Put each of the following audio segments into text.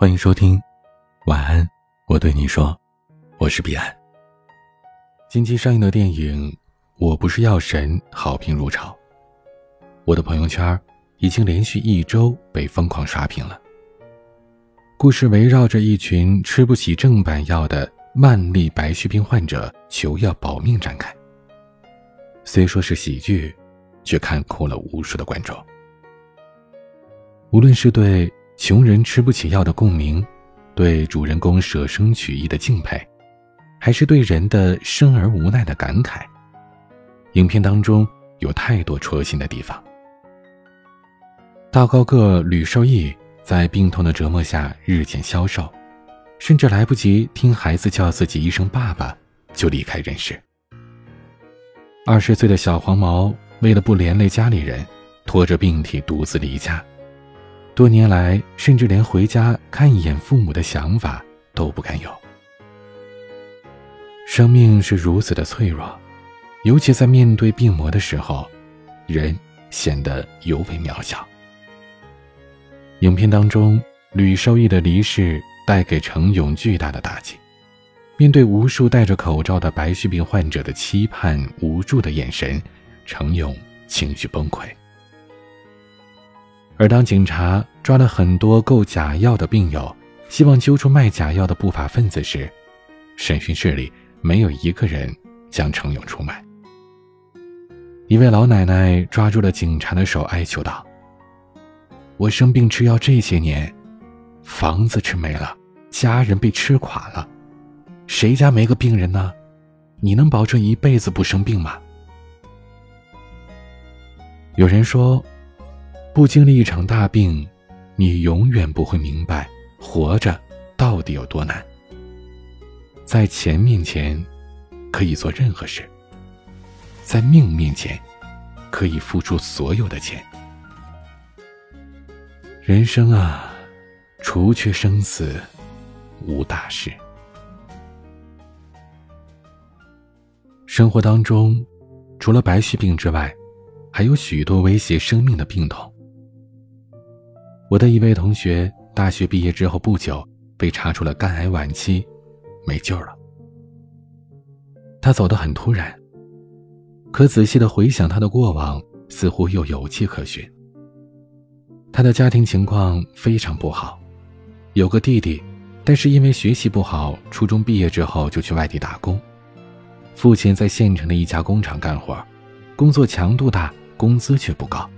欢迎收听，晚安，我对你说，我是彼岸。近期上映的电影《我不是药神》好评如潮，我的朋友圈已经连续一周被疯狂刷屏了。故事围绕着一群吃不起正版药的慢粒白血病患者求药保命展开。虽说是喜剧，却看哭了无数的观众。无论是对。穷人吃不起药的共鸣，对主人公舍生取义的敬佩，还是对人的生而无奈的感慨。影片当中有太多戳心的地方。大高个吕受益在病痛的折磨下日渐消瘦，甚至来不及听孩子叫自己一声爸爸，就离开人世。二十岁的小黄毛为了不连累家里人，拖着病体独自离家。多年来，甚至连回家看一眼父母的想法都不敢有。生命是如此的脆弱，尤其在面对病魔的时候，人显得尤为渺小。影片当中，吕受益的离世带给程勇巨大的打击。面对无数戴着口罩的白血病患者的期盼、无助的眼神，程勇情绪崩溃。而当警察抓了很多购假药的病友，希望揪出卖假药的不法分子时，审讯室里没有一个人将程勇出卖。一位老奶奶抓住了警察的手，哀求道：“我生病吃药这些年，房子吃没了，家人被吃垮了，谁家没个病人呢？你能保证一辈子不生病吗？”有人说。不经历一场大病，你永远不会明白活着到底有多难。在钱面前，可以做任何事；在命面前，可以付出所有的钱。人生啊，除却生死，无大事。生活当中，除了白血病之外，还有许多威胁生命的病痛。我的一位同学，大学毕业之后不久，被查出了肝癌晚期，没救了。他走得很突然，可仔细的回想他的过往，似乎又有迹可循。他的家庭情况非常不好，有个弟弟，但是因为学习不好，初中毕业之后就去外地打工。父亲在县城的一家工厂干活，工作强度大，工资却不高。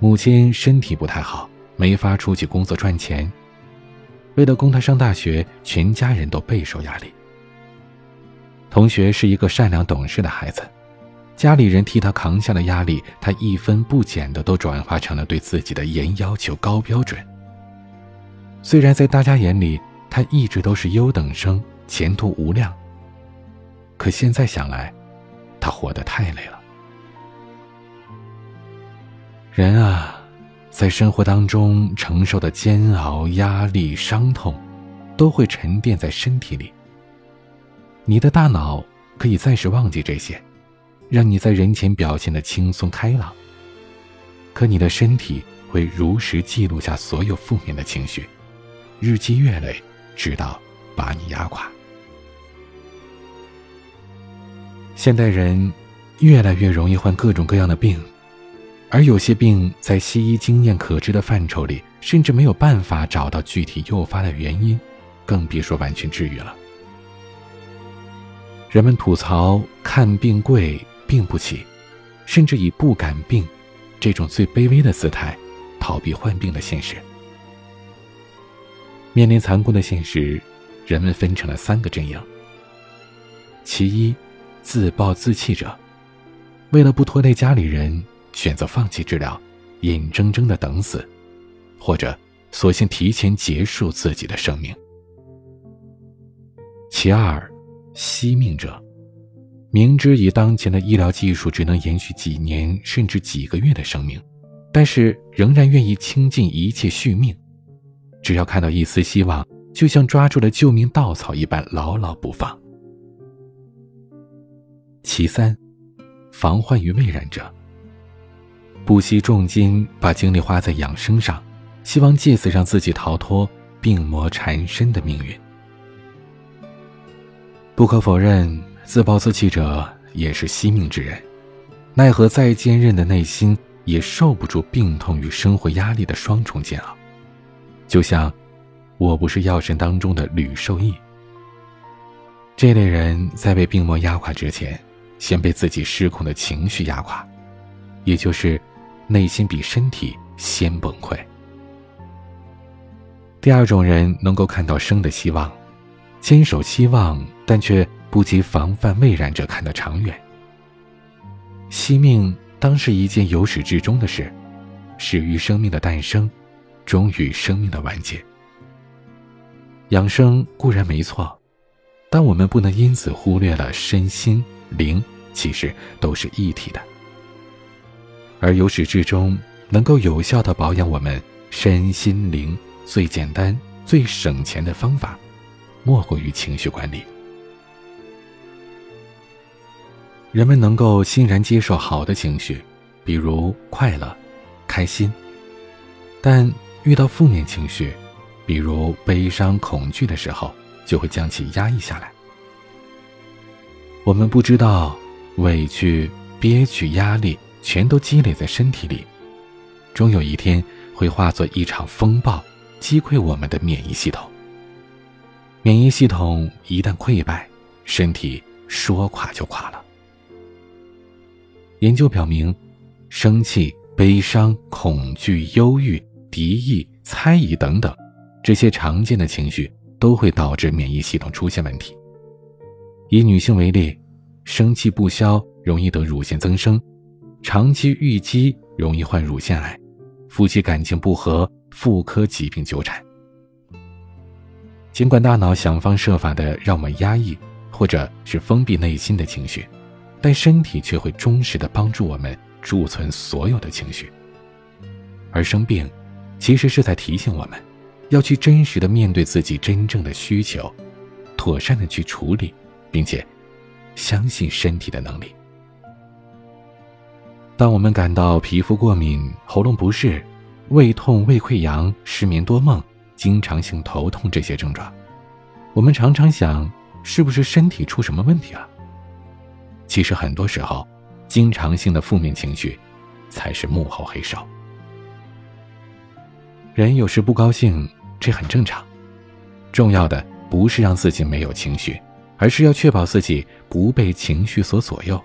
母亲身体不太好。没法出去工作赚钱，为了供他上大学，全家人都备受压力。同学是一个善良懂事的孩子，家里人替他扛下了压力，他一分不减的都转化成了对自己的严要求、高标准。虽然在大家眼里，他一直都是优等生，前途无量，可现在想来，他活得太累了。人啊！在生活当中承受的煎熬、压力、伤痛，都会沉淀在身体里。你的大脑可以暂时忘记这些，让你在人前表现的轻松开朗。可你的身体会如实记录下所有负面的情绪，日积月累，直到把你压垮。现代人越来越容易患各种各样的病。而有些病在西医经验可知的范畴里，甚至没有办法找到具体诱发的原因，更别说完全治愈了。人们吐槽看病贵、病不起，甚至以不敢病这种最卑微的姿态逃避患病的现实。面临残酷的现实，人们分成了三个阵营：其一，自暴自弃者，为了不拖累家里人。选择放弃治疗，眼睁睁的等死，或者索性提前结束自己的生命。其二，惜命者，明知以当前的医疗技术只能延续几年甚至几个月的生命，但是仍然愿意倾尽一切续命，只要看到一丝希望，就像抓住了救命稻草一般牢牢不放。其三，防患于未然者。不惜重金把精力花在养生上，希望借此让自己逃脱病魔缠身的命运。不可否认，自暴自弃者也是惜命之人，奈何再坚韧的内心也受不住病痛与生活压力的双重煎熬。就像《我不是药神》当中的吕受益，这类人在被病魔压垮之前，先被自己失控的情绪压垮，也就是内心比身体先崩溃。第二种人能够看到生的希望，坚守希望，但却不及防范未然者看得长远。惜命当是一件由始至终的事，始于生命的诞生，终于生命的完结。养生固然没错，但我们不能因此忽略了身心灵其实都是一体的。而由始至终能够有效的保养我们身心灵。最简单、最省钱的方法，莫过于情绪管理。人们能够欣然接受好的情绪，比如快乐、开心；但遇到负面情绪，比如悲伤、恐惧的时候，就会将其压抑下来。我们不知道，委屈、憋屈、压力全都积累在身体里，终有一天会化作一场风暴。击溃我们的免疫系统。免疫系统一旦溃败，身体说垮就垮了。研究表明，生气、悲伤、恐惧、忧郁、敌意、猜疑等等，这些常见的情绪都会导致免疫系统出现问题。以女性为例，生气不消容易得乳腺增生，长期郁积容易患乳腺癌，夫妻感情不和。妇科疾病纠缠，尽管大脑想方设法的让我们压抑或者是封闭内心的情绪，但身体却会忠实的帮助我们贮存所有的情绪。而生病，其实是在提醒我们，要去真实的面对自己真正的需求，妥善的去处理，并且相信身体的能力。当我们感到皮肤过敏、喉咙不适，胃痛、胃溃疡、失眠多梦、经常性头痛这些症状，我们常常想，是不是身体出什么问题了？其实很多时候，经常性的负面情绪，才是幕后黑手。人有时不高兴，这很正常。重要的不是让自己没有情绪，而是要确保自己不被情绪所左右。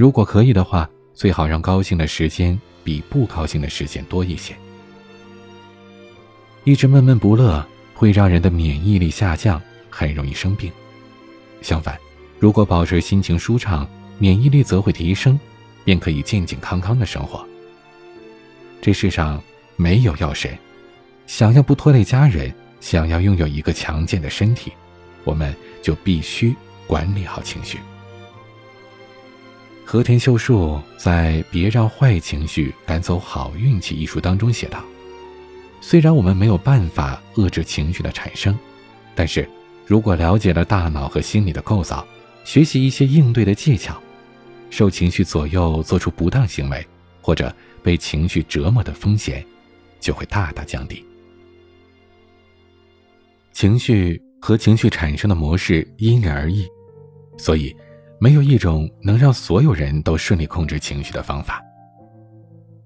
如果可以的话，最好让高兴的时间。比不高兴的时间多一些。一直闷闷不乐会让人的免疫力下降，很容易生病。相反，如果保持心情舒畅，免疫力则会提升，便可以健健康康的生活。这世上没有药神，想要不拖累家人，想要拥有一个强健的身体，我们就必须管理好情绪。和田秀树在《别让坏情绪赶走好运气》一书当中写道：“虽然我们没有办法遏制情绪的产生，但是如果了解了大脑和心理的构造，学习一些应对的技巧，受情绪左右做出不当行为，或者被情绪折磨的风险，就会大大降低。情绪和情绪产生的模式因人而异，所以。”没有一种能让所有人都顺利控制情绪的方法。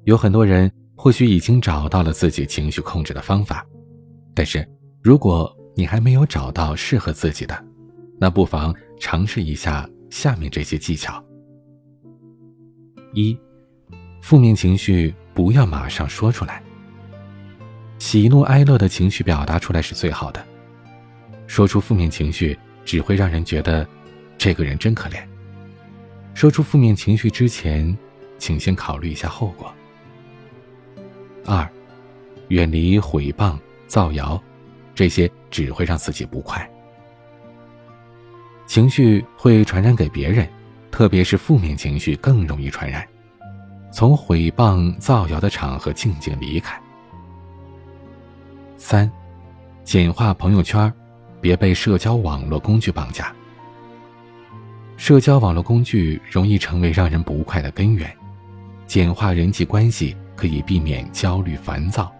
有很多人或许已经找到了自己情绪控制的方法，但是如果你还没有找到适合自己的，那不妨尝试一下下面这些技巧：一、负面情绪不要马上说出来，喜怒哀乐的情绪表达出来是最好的，说出负面情绪只会让人觉得。这个人真可怜。说出负面情绪之前，请先考虑一下后果。二，远离毁谤、造谣，这些只会让自己不快。情绪会传染给别人，特别是负面情绪更容易传染。从毁谤、造谣的场合静静离开。三，简化朋友圈，别被社交网络工具绑架。社交网络工具容易成为让人不快的根源，简化人际关系可以避免焦虑烦躁，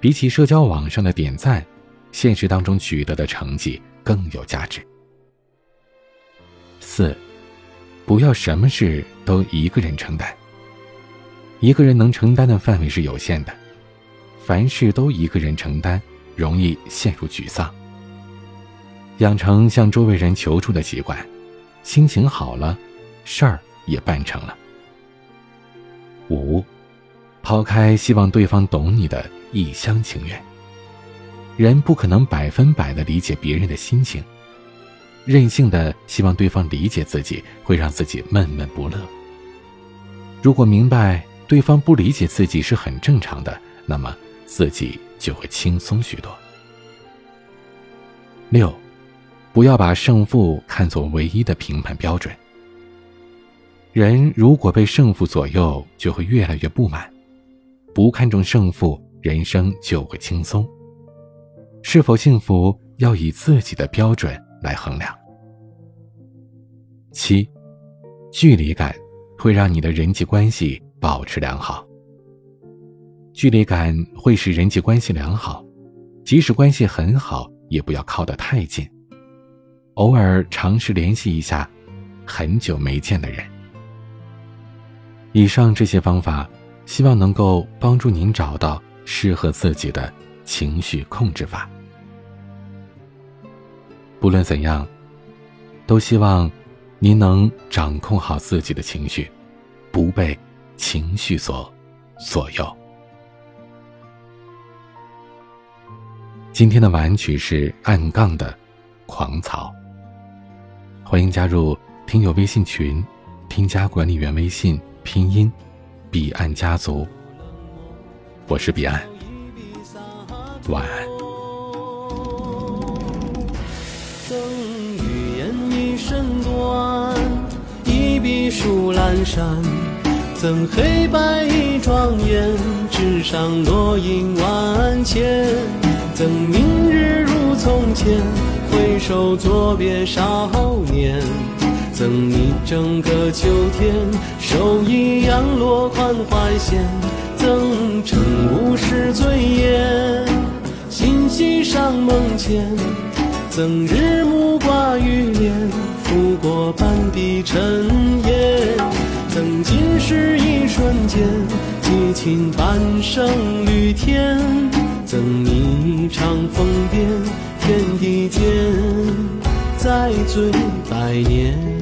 比起社交网上的点赞，现实当中取得的成绩更有价值。四，不要什么事都一个人承担。一个人能承担的范围是有限的，凡事都一个人承担，容易陷入沮丧。养成向周围人求助的习惯，心情好了，事儿也办成了。五，抛开希望对方懂你的一厢情愿。人不可能百分百的理解别人的心情，任性的希望对方理解自己，会让自己闷闷不乐。如果明白对方不理解自己是很正常的，那么自己就会轻松许多。六，不要把胜负看作唯一的评判标准。人如果被胜负左右，就会越来越不满；不看重胜负，人生就会轻松。是否幸福，要以自己的标准来衡量。七，距离感会让你的人际关系保持良好。距离感会使人际关系良好，即使关系很好，也不要靠得太近，偶尔尝试联系一下很久没见的人。以上这些方法，希望能够帮助您找到适合自己的情绪控制法。不论怎样，都希望您能掌控好自己的情绪，不被情绪所左右。今天的晚曲是暗杠的《狂草》，欢迎加入听友微信群，添加管理员微信。拼音，彼岸家族。我是彼岸，晚安。赠予言一身短，一笔书阑珊。赠黑白一庄严，纸上落英万千。赠明日如从前，手作别少年。赠你整个秋天，手一扬落款怀仙，赠晨雾是醉烟，心系上梦前，赠日暮挂玉帘，拂过半壁尘烟，赠今世一瞬间，激情半生绿天，赠你一场疯癫，天地间。再醉百年。